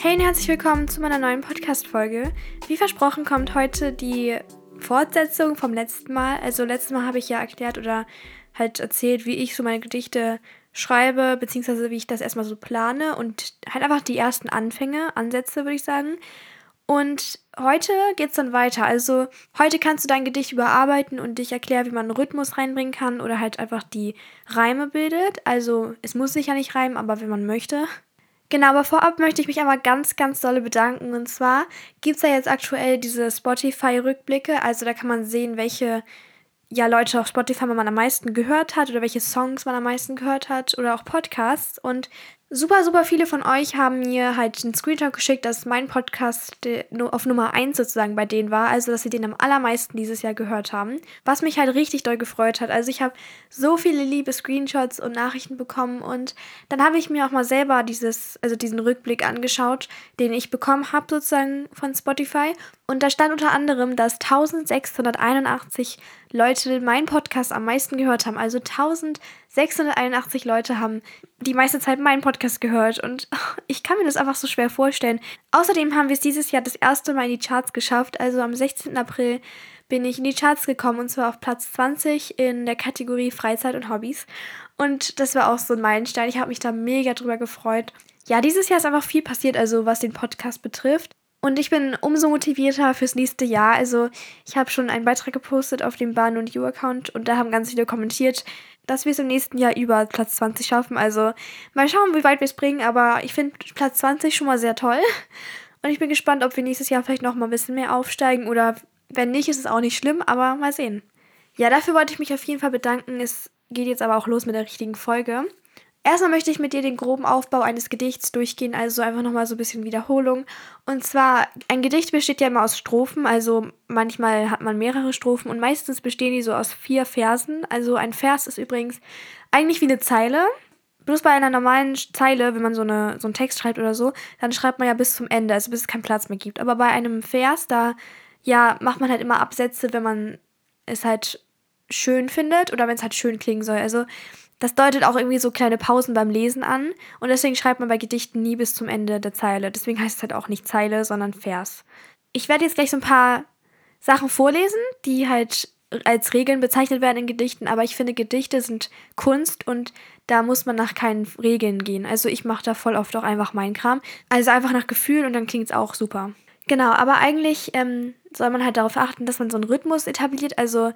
Hey und herzlich willkommen zu meiner neuen Podcast-Folge. Wie versprochen kommt heute die Fortsetzung vom letzten Mal. Also letztes Mal habe ich ja erklärt oder halt erzählt, wie ich so meine Gedichte schreibe, beziehungsweise wie ich das erstmal so plane und halt einfach die ersten Anfänge, Ansätze, würde ich sagen. Und heute geht es dann weiter. Also heute kannst du dein Gedicht überarbeiten und dich erklären, wie man einen Rhythmus reinbringen kann oder halt einfach die Reime bildet. Also es muss sich ja nicht reimen, aber wenn man möchte. Genau, aber vorab möchte ich mich einmal ganz, ganz dolle bedanken. Und zwar gibt es ja jetzt aktuell diese Spotify-Rückblicke. Also da kann man sehen, welche ja, Leute auf Spotify man am meisten gehört hat oder welche Songs man am meisten gehört hat oder auch Podcasts. Und Super, super viele von euch haben mir halt einen Screenshot geschickt, dass mein Podcast auf Nummer 1 sozusagen bei denen war, also dass sie den am allermeisten dieses Jahr gehört haben, was mich halt richtig doll gefreut hat. Also ich habe so viele liebe Screenshots und Nachrichten bekommen und dann habe ich mir auch mal selber dieses, also diesen Rückblick angeschaut, den ich bekommen habe sozusagen von Spotify und da stand unter anderem, dass 1681 Leute meinen Podcast am meisten gehört haben. Also 1681 Leute haben die meiste Zeit meinen Podcast gehört. Und ich kann mir das einfach so schwer vorstellen. Außerdem haben wir es dieses Jahr das erste Mal in die Charts geschafft. Also am 16. April bin ich in die Charts gekommen und zwar auf Platz 20 in der Kategorie Freizeit und Hobbys. Und das war auch so ein Meilenstein. Ich habe mich da mega drüber gefreut. Ja, dieses Jahr ist einfach viel passiert, also was den Podcast betrifft. Und ich bin umso motivierter fürs nächste Jahr. Also ich habe schon einen Beitrag gepostet auf dem Bahn- und You-Account und da haben ganz viele kommentiert, dass wir es im nächsten Jahr über Platz 20 schaffen. Also mal schauen, wie weit wir es bringen. Aber ich finde Platz 20 schon mal sehr toll. Und ich bin gespannt, ob wir nächstes Jahr vielleicht noch mal ein bisschen mehr aufsteigen oder wenn nicht, ist es auch nicht schlimm, aber mal sehen. Ja, dafür wollte ich mich auf jeden Fall bedanken. Es geht jetzt aber auch los mit der richtigen Folge. Erstmal möchte ich mit dir den groben Aufbau eines Gedichts durchgehen, also einfach nochmal so ein bisschen Wiederholung. Und zwar, ein Gedicht besteht ja immer aus Strophen, also manchmal hat man mehrere Strophen und meistens bestehen die so aus vier Versen. Also ein Vers ist übrigens eigentlich wie eine Zeile. Bloß bei einer normalen Zeile, wenn man so, eine, so einen Text schreibt oder so, dann schreibt man ja bis zum Ende, also bis es keinen Platz mehr gibt. Aber bei einem Vers, da ja, macht man halt immer Absätze, wenn man es halt schön findet oder wenn es halt schön klingen soll. Also das deutet auch irgendwie so kleine Pausen beim Lesen an und deswegen schreibt man bei Gedichten nie bis zum Ende der Zeile. Deswegen heißt es halt auch nicht Zeile, sondern Vers. Ich werde jetzt gleich so ein paar Sachen vorlesen, die halt als Regeln bezeichnet werden in Gedichten, aber ich finde, Gedichte sind Kunst und da muss man nach keinen Regeln gehen. Also ich mache da voll oft auch einfach meinen Kram. Also einfach nach Gefühl und dann klingt es auch super. Genau, aber eigentlich ähm, soll man halt darauf achten, dass man so einen Rhythmus etabliert. Also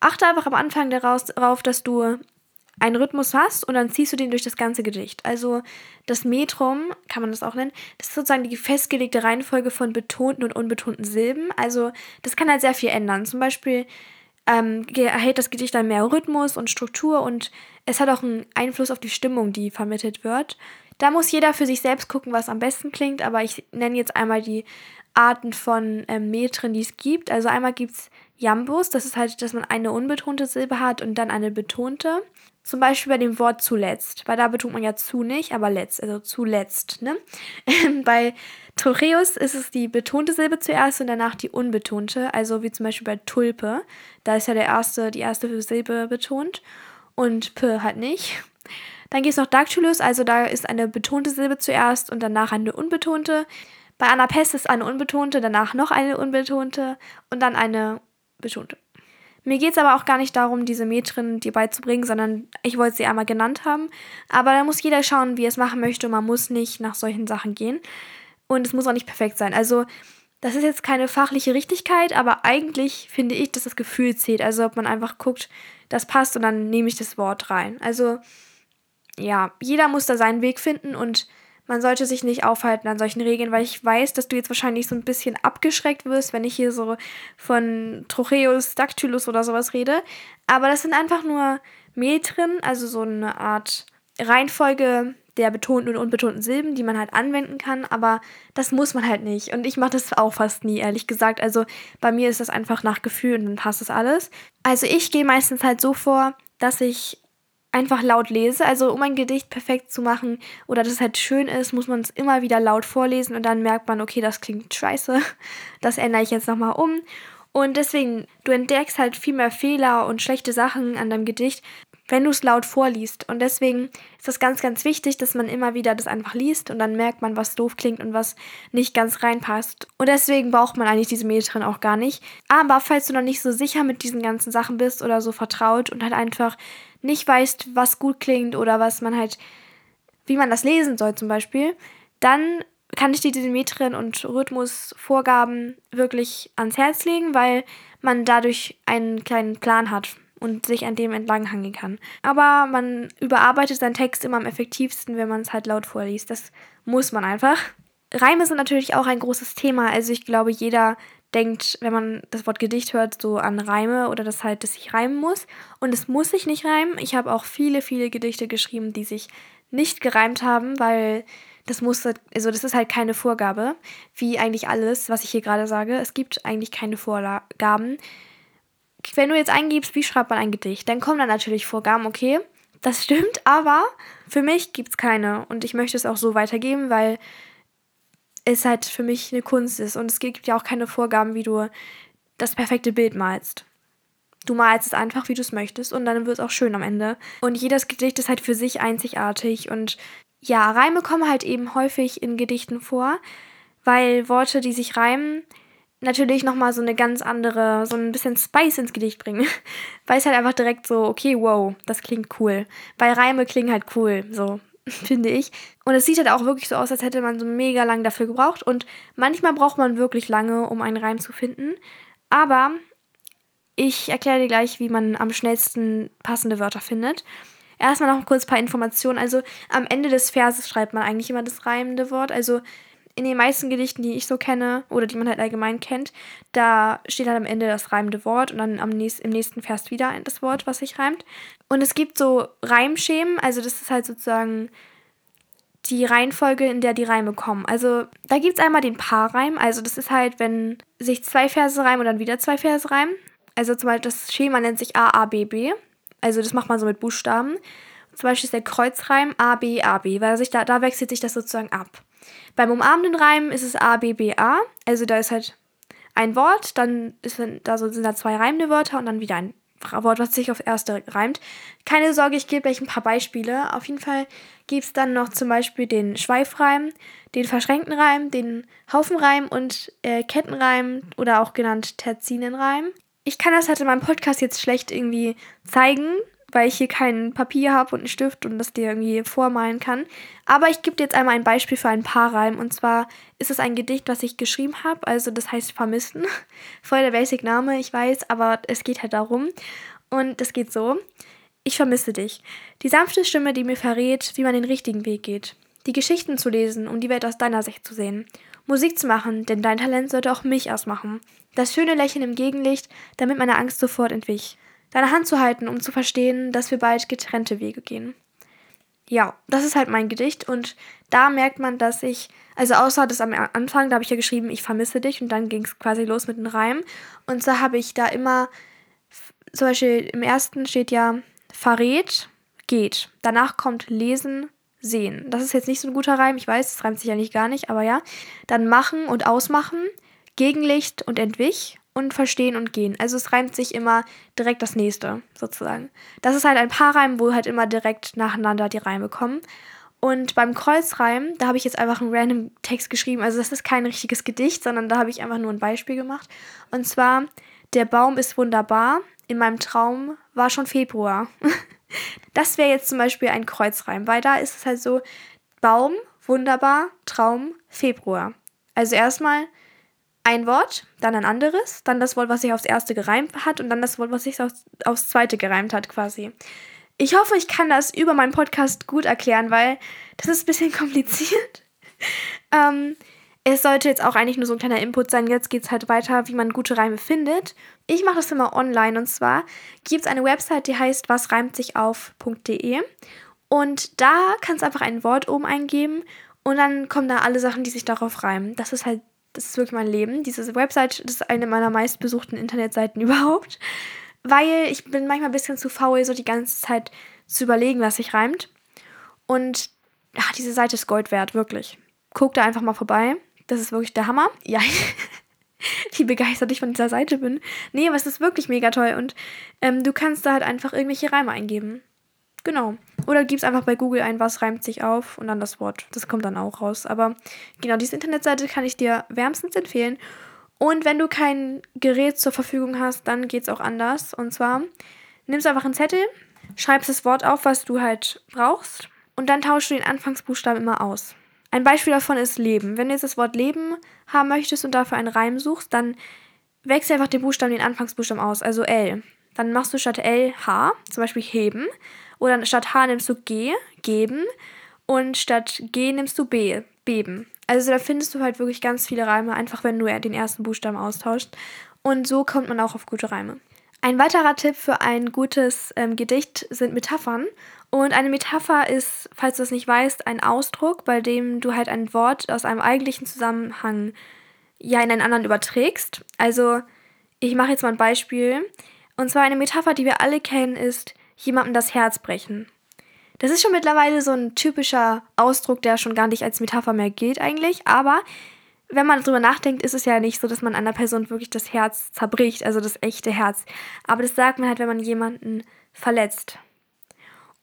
achte einfach am Anfang darauf, dass du einen Rhythmus hast und dann ziehst du den durch das ganze Gedicht. Also das Metrum, kann man das auch nennen, das ist sozusagen die festgelegte Reihenfolge von betonten und unbetonten Silben. Also das kann halt sehr viel ändern. Zum Beispiel ähm, erhält das Gedicht dann mehr Rhythmus und Struktur und es hat auch einen Einfluss auf die Stimmung, die vermittelt wird. Da muss jeder für sich selbst gucken, was am besten klingt, aber ich nenne jetzt einmal die Arten von ähm, Metren, die es gibt. Also einmal gibt es Jambus, das ist halt, dass man eine unbetonte Silbe hat und dann eine betonte. Zum Beispiel bei dem Wort zuletzt, weil da betont man ja zu nicht, aber letzt, also zuletzt, ne? bei Trocheus ist es die betonte Silbe zuerst und danach die unbetonte, also wie zum Beispiel bei Tulpe, da ist ja der erste, die erste Silbe betont und P halt nicht. Dann gibt es noch Dactylus, also da ist eine betonte Silbe zuerst und danach eine unbetonte. Bei Anapest ist eine unbetonte, danach noch eine unbetonte und dann eine betonte. Mir geht es aber auch gar nicht darum, diese Metren dir beizubringen, sondern ich wollte sie einmal genannt haben. Aber da muss jeder schauen, wie er es machen möchte. Man muss nicht nach solchen Sachen gehen. Und es muss auch nicht perfekt sein. Also, das ist jetzt keine fachliche Richtigkeit, aber eigentlich finde ich, dass das Gefühl zählt. Also, ob man einfach guckt, das passt und dann nehme ich das Wort rein. Also, ja, jeder muss da seinen Weg finden und man sollte sich nicht aufhalten an solchen Regeln, weil ich weiß, dass du jetzt wahrscheinlich so ein bisschen abgeschreckt wirst, wenn ich hier so von Trocheus dactylus oder sowas rede. Aber das sind einfach nur Metren, also so eine Art Reihenfolge der betonten und unbetonten Silben, die man halt anwenden kann, aber das muss man halt nicht. Und ich mache das auch fast nie, ehrlich gesagt. Also bei mir ist das einfach nach Gefühl und dann passt das alles. Also ich gehe meistens halt so vor, dass ich einfach laut lese. Also um ein Gedicht perfekt zu machen oder dass es halt schön ist, muss man es immer wieder laut vorlesen und dann merkt man, okay, das klingt scheiße. Das ändere ich jetzt nochmal um. Und deswegen, du entdeckst halt viel mehr Fehler und schlechte Sachen an deinem Gedicht, wenn du es laut vorliest. Und deswegen ist das ganz, ganz wichtig, dass man immer wieder das einfach liest und dann merkt man, was doof klingt und was nicht ganz reinpasst. Und deswegen braucht man eigentlich diese Metrin auch gar nicht. Aber falls du noch nicht so sicher mit diesen ganzen Sachen bist oder so vertraut und halt einfach nicht weißt, was gut klingt oder was man halt, wie man das lesen soll zum Beispiel, dann kann ich dir diese Metren und Rhythmusvorgaben wirklich ans Herz legen, weil man dadurch einen kleinen Plan hat und sich an dem entlanghangen kann. Aber man überarbeitet seinen Text immer am effektivsten, wenn man es halt laut vorliest. Das muss man einfach. Reime sind natürlich auch ein großes Thema. Also ich glaube, jeder denkt, wenn man das Wort Gedicht hört, so an Reime oder das halt, dass sich reimen muss. Und es muss sich nicht reimen. Ich habe auch viele, viele Gedichte geschrieben, die sich nicht gereimt haben, weil das muss, also das ist halt keine Vorgabe, wie eigentlich alles, was ich hier gerade sage. Es gibt eigentlich keine Vorgaben. Wenn du jetzt eingibst, wie schreibt man ein Gedicht, dann kommen da natürlich Vorgaben, okay, das stimmt, aber für mich gibt es keine und ich möchte es auch so weitergeben, weil es halt für mich eine Kunst ist und es gibt ja auch keine Vorgaben, wie du das perfekte Bild malst. Du malst es einfach, wie du es möchtest und dann wird es auch schön am Ende. Und jedes Gedicht ist halt für sich einzigartig und ja, Reime kommen halt eben häufig in Gedichten vor, weil Worte, die sich reimen, natürlich nochmal so eine ganz andere, so ein bisschen Spice ins Gedicht bringen. weil es halt einfach direkt so, okay, wow, das klingt cool. Weil Reime klingen halt cool, so, finde ich. Und es sieht halt auch wirklich so aus, als hätte man so mega lang dafür gebraucht. Und manchmal braucht man wirklich lange, um einen Reim zu finden. Aber ich erkläre dir gleich, wie man am schnellsten passende Wörter findet. Erstmal noch kurz ein paar Informationen. Also am Ende des Verses schreibt man eigentlich immer das reimende Wort. Also in den meisten Gedichten, die ich so kenne oder die man halt allgemein kennt, da steht halt am Ende das reimende Wort und dann am nächst, im nächsten Vers wieder das Wort, was sich reimt. Und es gibt so Reimschemen, also das ist halt sozusagen die Reihenfolge, in der die Reime kommen. Also da gibt es einmal den Paarreim, also das ist halt, wenn sich zwei Verse reimen und dann wieder zwei Verse reimen. Also zum Beispiel das Schema nennt sich A, A, B, B. Also das macht man so mit Buchstaben. Zum Beispiel ist der Kreuzreim A, B, A, B, weil sich da, da wechselt sich das sozusagen ab. Beim umarmenden Reim ist es A, B, B, A. Also da ist halt ein Wort, dann ist da sind da zwei reimende Wörter und dann wieder ein Wort, was sich aufs erste reimt. Keine Sorge, ich gebe gleich ein paar Beispiele. Auf jeden Fall gibt es dann noch zum Beispiel den Schweifreim, den verschränkten Reim, den Haufenreim und äh, Kettenreim oder auch genannt Terzinenreim ich kann das halt in meinem Podcast jetzt schlecht irgendwie zeigen, weil ich hier kein Papier habe und einen Stift und das dir irgendwie vormalen kann. Aber ich gebe dir jetzt einmal ein Beispiel für ein Paarreim. Und zwar ist es ein Gedicht, was ich geschrieben habe. Also das heißt Vermissten. Voll der Basic-Name, ich weiß, aber es geht halt darum. Und es geht so. Ich vermisse dich. Die sanfte Stimme, die mir verrät, wie man den richtigen Weg geht. Die Geschichten zu lesen, um die Welt aus deiner Sicht zu sehen. Musik zu machen, denn dein Talent sollte auch mich ausmachen. Das schöne Lächeln im Gegenlicht, damit meine Angst sofort entwich. Deine Hand zu halten, um zu verstehen, dass wir bald getrennte Wege gehen. Ja, das ist halt mein Gedicht und da merkt man, dass ich, also außer das am Anfang, da habe ich ja geschrieben, ich vermisse dich und dann ging es quasi los mit dem Reim. Und so habe ich da immer, zum Beispiel im ersten steht ja verrät, geht. Danach kommt lesen, sehen. Das ist jetzt nicht so ein guter Reim, ich weiß, es reimt sich ja nicht gar nicht, aber ja. Dann machen und ausmachen, Gegenlicht und entwich und verstehen und gehen. Also es reimt sich immer direkt das nächste, sozusagen. Das ist halt ein paar Reim, wo halt immer direkt nacheinander die Reime kommen. Und beim Kreuzreim, da habe ich jetzt einfach einen random Text geschrieben. Also das ist kein richtiges Gedicht, sondern da habe ich einfach nur ein Beispiel gemacht. Und zwar, der Baum ist wunderbar. In meinem Traum war schon Februar. Das wäre jetzt zum Beispiel ein Kreuzreim, weil da ist es halt so, Baum, wunderbar, Traum, Februar. Also erstmal ein Wort, dann ein anderes, dann das Wort, was sich aufs erste gereimt hat und dann das Wort, was sich aufs, aufs zweite gereimt hat quasi. Ich hoffe, ich kann das über meinen Podcast gut erklären, weil das ist ein bisschen kompliziert. ähm, es sollte jetzt auch eigentlich nur so ein kleiner Input sein. Jetzt geht es halt weiter, wie man gute Reime findet. Ich mache das immer online und zwar gibt es eine Website, die heißt wasreimtsichauf.de und da kannst du einfach ein Wort oben eingeben und dann kommen da alle Sachen, die sich darauf reimen. Das ist halt, das ist wirklich mein Leben. Diese Website das ist eine meiner meistbesuchten Internetseiten überhaupt, weil ich bin manchmal ein bisschen zu faul, so die ganze Zeit zu überlegen, was sich reimt. Und ach, diese Seite ist Gold wert, wirklich. Guck da einfach mal vorbei. Das ist wirklich der Hammer. Ja, wie begeistert ich von dieser Seite bin. Nee, aber es ist wirklich mega toll und ähm, du kannst da halt einfach irgendwelche Reime eingeben. Genau. Oder gib's einfach bei Google ein, was reimt sich auf und dann das Wort. Das kommt dann auch raus. Aber genau, diese Internetseite kann ich dir wärmstens empfehlen. Und wenn du kein Gerät zur Verfügung hast, dann geht's auch anders. Und zwar nimmst einfach einen Zettel, schreibst das Wort auf, was du halt brauchst, und dann tauschst du den Anfangsbuchstaben immer aus. Ein Beispiel davon ist Leben. Wenn du jetzt das Wort Leben haben möchtest und dafür einen Reim suchst, dann wechsel einfach den Buchstaben, den Anfangsbuchstaben aus, also L. Dann machst du statt L H, zum Beispiel heben. Oder statt H nimmst du G, geben. Und statt G nimmst du B, beben. Also da findest du halt wirklich ganz viele Reime, einfach wenn du den ersten Buchstaben austauscht. Und so kommt man auch auf gute Reime. Ein weiterer Tipp für ein gutes ähm, Gedicht sind Metaphern. Und eine Metapher ist, falls du es nicht weißt, ein Ausdruck, bei dem du halt ein Wort aus einem eigentlichen Zusammenhang ja in einen anderen überträgst. Also, ich mache jetzt mal ein Beispiel. Und zwar eine Metapher, die wir alle kennen, ist jemandem das Herz brechen. Das ist schon mittlerweile so ein typischer Ausdruck, der schon gar nicht als Metapher mehr gilt eigentlich, aber wenn man drüber nachdenkt, ist es ja nicht so, dass man einer Person wirklich das Herz zerbricht, also das echte Herz. Aber das sagt man halt, wenn man jemanden verletzt.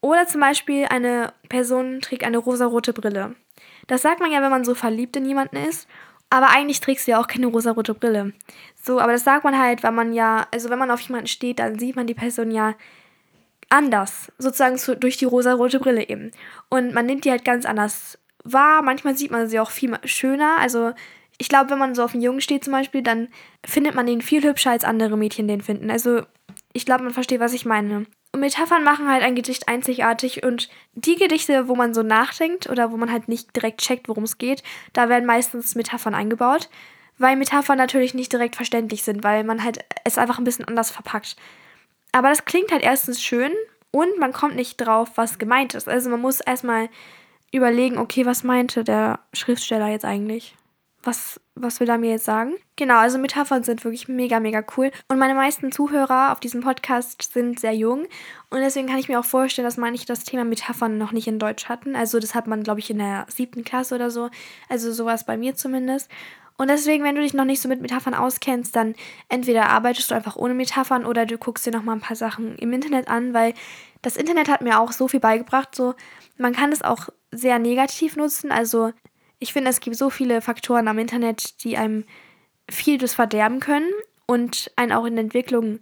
Oder zum Beispiel eine Person trägt eine rosarote Brille. Das sagt man ja, wenn man so verliebt in jemanden ist. Aber eigentlich trägst du ja auch keine rosarote Brille. So, aber das sagt man halt, weil man ja, also wenn man auf jemanden steht, dann sieht man die Person ja anders. Sozusagen zu, durch die rosarote Brille eben. Und man nimmt die halt ganz anders wahr. Manchmal sieht man sie auch viel schöner. Also ich glaube, wenn man so auf einen Jungen steht zum Beispiel, dann findet man ihn viel hübscher als andere Mädchen den finden. Also ich glaube, man versteht, was ich meine. Und Metaphern machen halt ein Gedicht einzigartig und die Gedichte, wo man so nachdenkt oder wo man halt nicht direkt checkt, worum es geht, da werden meistens Metaphern eingebaut, weil Metaphern natürlich nicht direkt verständlich sind, weil man halt es einfach ein bisschen anders verpackt. Aber das klingt halt erstens schön und man kommt nicht drauf, was gemeint ist. Also man muss erstmal überlegen, okay, was meinte der Schriftsteller jetzt eigentlich? Was, was will er mir jetzt sagen? Genau, also Metaphern sind wirklich mega, mega cool. Und meine meisten Zuhörer auf diesem Podcast sind sehr jung. Und deswegen kann ich mir auch vorstellen, dass manche das Thema Metaphern noch nicht in Deutsch hatten. Also das hat man, glaube ich, in der siebten Klasse oder so. Also sowas bei mir zumindest. Und deswegen, wenn du dich noch nicht so mit Metaphern auskennst, dann entweder arbeitest du einfach ohne Metaphern oder du guckst dir noch mal ein paar Sachen im Internet an, weil das Internet hat mir auch so viel beigebracht. So, man kann es auch sehr negativ nutzen. Also ich finde, es gibt so viele Faktoren am Internet, die einem viel das verderben können und einen auch in der Entwicklung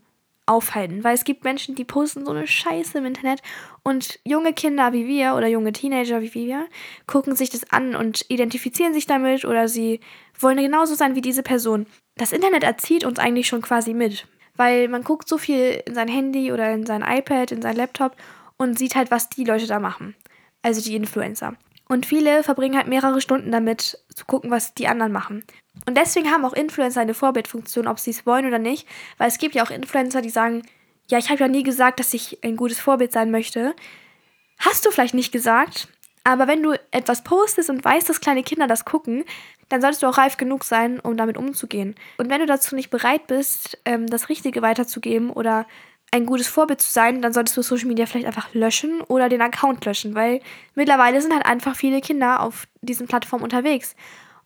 aufhalten. Weil es gibt Menschen, die posten so eine Scheiße im Internet und junge Kinder wie wir oder junge Teenager wie wir gucken sich das an und identifizieren sich damit oder sie wollen genauso sein wie diese Person. Das Internet erzieht uns eigentlich schon quasi mit, weil man guckt so viel in sein Handy oder in sein iPad, in sein Laptop und sieht halt, was die Leute da machen. Also die Influencer. Und viele verbringen halt mehrere Stunden damit, zu gucken, was die anderen machen. Und deswegen haben auch Influencer eine Vorbildfunktion, ob sie es wollen oder nicht. Weil es gibt ja auch Influencer, die sagen, ja, ich habe ja nie gesagt, dass ich ein gutes Vorbild sein möchte. Hast du vielleicht nicht gesagt, aber wenn du etwas postest und weißt, dass kleine Kinder das gucken, dann solltest du auch reif genug sein, um damit umzugehen. Und wenn du dazu nicht bereit bist, ähm, das Richtige weiterzugeben oder ein gutes Vorbild zu sein, dann solltest du Social Media vielleicht einfach löschen oder den Account löschen, weil mittlerweile sind halt einfach viele Kinder auf diesen Plattformen unterwegs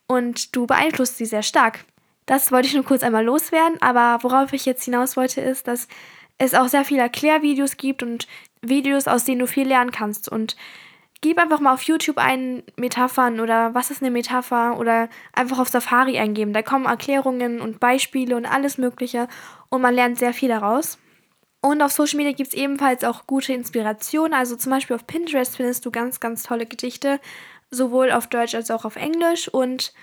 und du beeinflusst sie sehr stark. Das wollte ich nur kurz einmal loswerden, aber worauf ich jetzt hinaus wollte, ist, dass es auch sehr viele Erklärvideos gibt und Videos, aus denen du viel lernen kannst. Und gib einfach mal auf YouTube ein Metaphern oder was ist eine Metapher oder einfach auf Safari eingeben. Da kommen Erklärungen und Beispiele und alles Mögliche und man lernt sehr viel daraus. Und auf Social Media gibt es ebenfalls auch gute Inspirationen. Also zum Beispiel auf Pinterest findest du ganz, ganz tolle Gedichte, sowohl auf Deutsch als auch auf Englisch. Und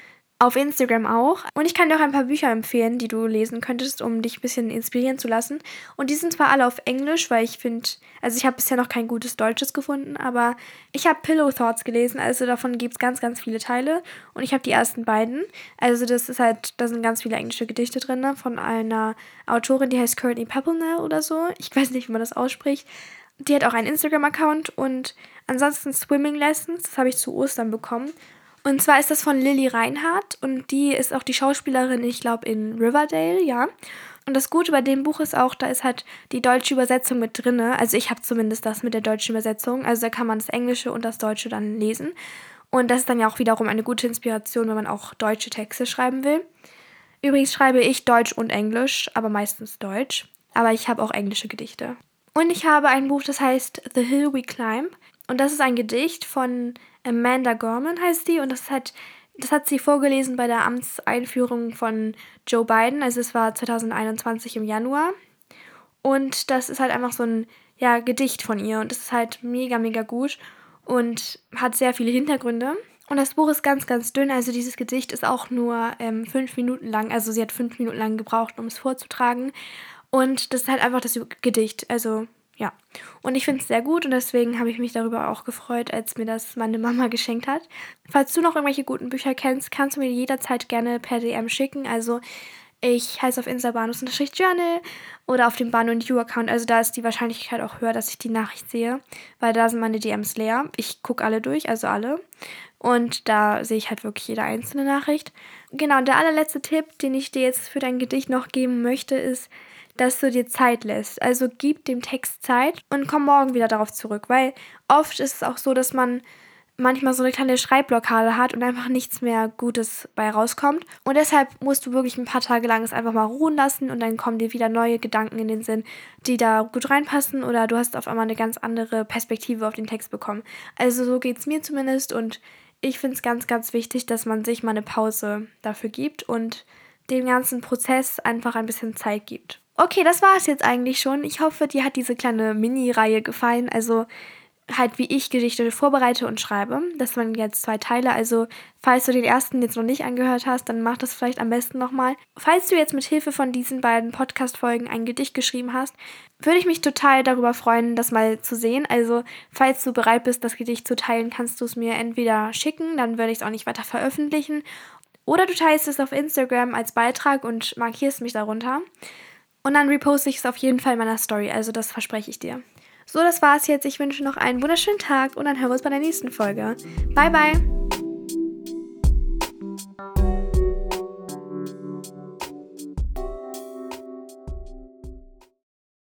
auf Instagram auch. Und ich kann dir auch ein paar Bücher empfehlen, die du lesen könntest, um dich ein bisschen inspirieren zu lassen. Und die sind zwar alle auf Englisch, weil ich finde, also ich habe bisher noch kein gutes Deutsches gefunden, aber ich habe Pillow Thoughts gelesen, also davon gibt es ganz, ganz viele Teile. Und ich habe die ersten beiden. Also das ist halt, da sind ganz viele englische Gedichte drin ne, von einer Autorin, die heißt Courtney Peppelnell oder so. Ich weiß nicht, wie man das ausspricht. Die hat auch einen Instagram-Account und ansonsten Swimming Lessons, das habe ich zu Ostern bekommen. Und zwar ist das von Lilly Reinhardt und die ist auch die Schauspielerin, ich glaube, in Riverdale, ja. Und das Gute bei dem Buch ist auch, da ist halt die deutsche Übersetzung mit drin. Also ich habe zumindest das mit der deutschen Übersetzung. Also da kann man das Englische und das Deutsche dann lesen. Und das ist dann ja auch wiederum eine gute Inspiration, wenn man auch deutsche Texte schreiben will. Übrigens schreibe ich Deutsch und Englisch, aber meistens Deutsch. Aber ich habe auch englische Gedichte. Und ich habe ein Buch, das heißt The Hill We Climb. Und das ist ein Gedicht von Amanda Gorman, heißt die. Und das hat, das hat sie vorgelesen bei der Amtseinführung von Joe Biden. Also es war 2021 im Januar. Und das ist halt einfach so ein ja, Gedicht von ihr. Und das ist halt mega, mega gut und hat sehr viele Hintergründe. Und das Buch ist ganz, ganz dünn. Also dieses Gedicht ist auch nur ähm, fünf Minuten lang. Also sie hat fünf Minuten lang gebraucht, um es vorzutragen. Und das ist halt einfach das Gedicht. Also ja. Und ich finde es sehr gut und deswegen habe ich mich darüber auch gefreut, als mir das meine Mama geschenkt hat. Falls du noch irgendwelche guten Bücher kennst, kannst du mir jederzeit gerne per DM schicken. Also ich heiße auf Insta Banus-Journal oder auf dem Banu und You-Account. Also da ist die Wahrscheinlichkeit auch höher, dass ich die Nachricht sehe, weil da sind meine DMs leer. Ich gucke alle durch, also alle. Und da sehe ich halt wirklich jede einzelne Nachricht. Genau, und der allerletzte Tipp, den ich dir jetzt für dein Gedicht noch geben möchte, ist, dass du dir Zeit lässt. Also gib dem Text Zeit und komm morgen wieder darauf zurück, weil oft ist es auch so, dass man manchmal so eine kleine Schreibblockade hat und einfach nichts mehr Gutes bei rauskommt. Und deshalb musst du wirklich ein paar Tage lang es einfach mal ruhen lassen und dann kommen dir wieder neue Gedanken in den Sinn, die da gut reinpassen oder du hast auf einmal eine ganz andere Perspektive auf den Text bekommen. Also so geht es mir zumindest und ich finde es ganz, ganz wichtig, dass man sich mal eine Pause dafür gibt und dem ganzen Prozess einfach ein bisschen Zeit gibt. Okay, das war es jetzt eigentlich schon. Ich hoffe, dir hat diese kleine Mini-Reihe gefallen. Also halt wie ich Gedichte vorbereite und schreibe. Das waren jetzt zwei Teile. Also falls du den ersten jetzt noch nicht angehört hast, dann mach das vielleicht am besten nochmal. Falls du jetzt mit Hilfe von diesen beiden Podcast-Folgen ein Gedicht geschrieben hast, würde ich mich total darüber freuen, das mal zu sehen. Also falls du bereit bist, das Gedicht zu teilen, kannst du es mir entweder schicken, dann würde ich es auch nicht weiter veröffentlichen. Oder du teilst es auf Instagram als Beitrag und markierst mich darunter. Und dann reposte ich es auf jeden Fall in meiner Story. Also das verspreche ich dir. So, das war's jetzt. Ich wünsche noch einen wunderschönen Tag und dann hören wir uns bei der nächsten Folge. Bye, bye!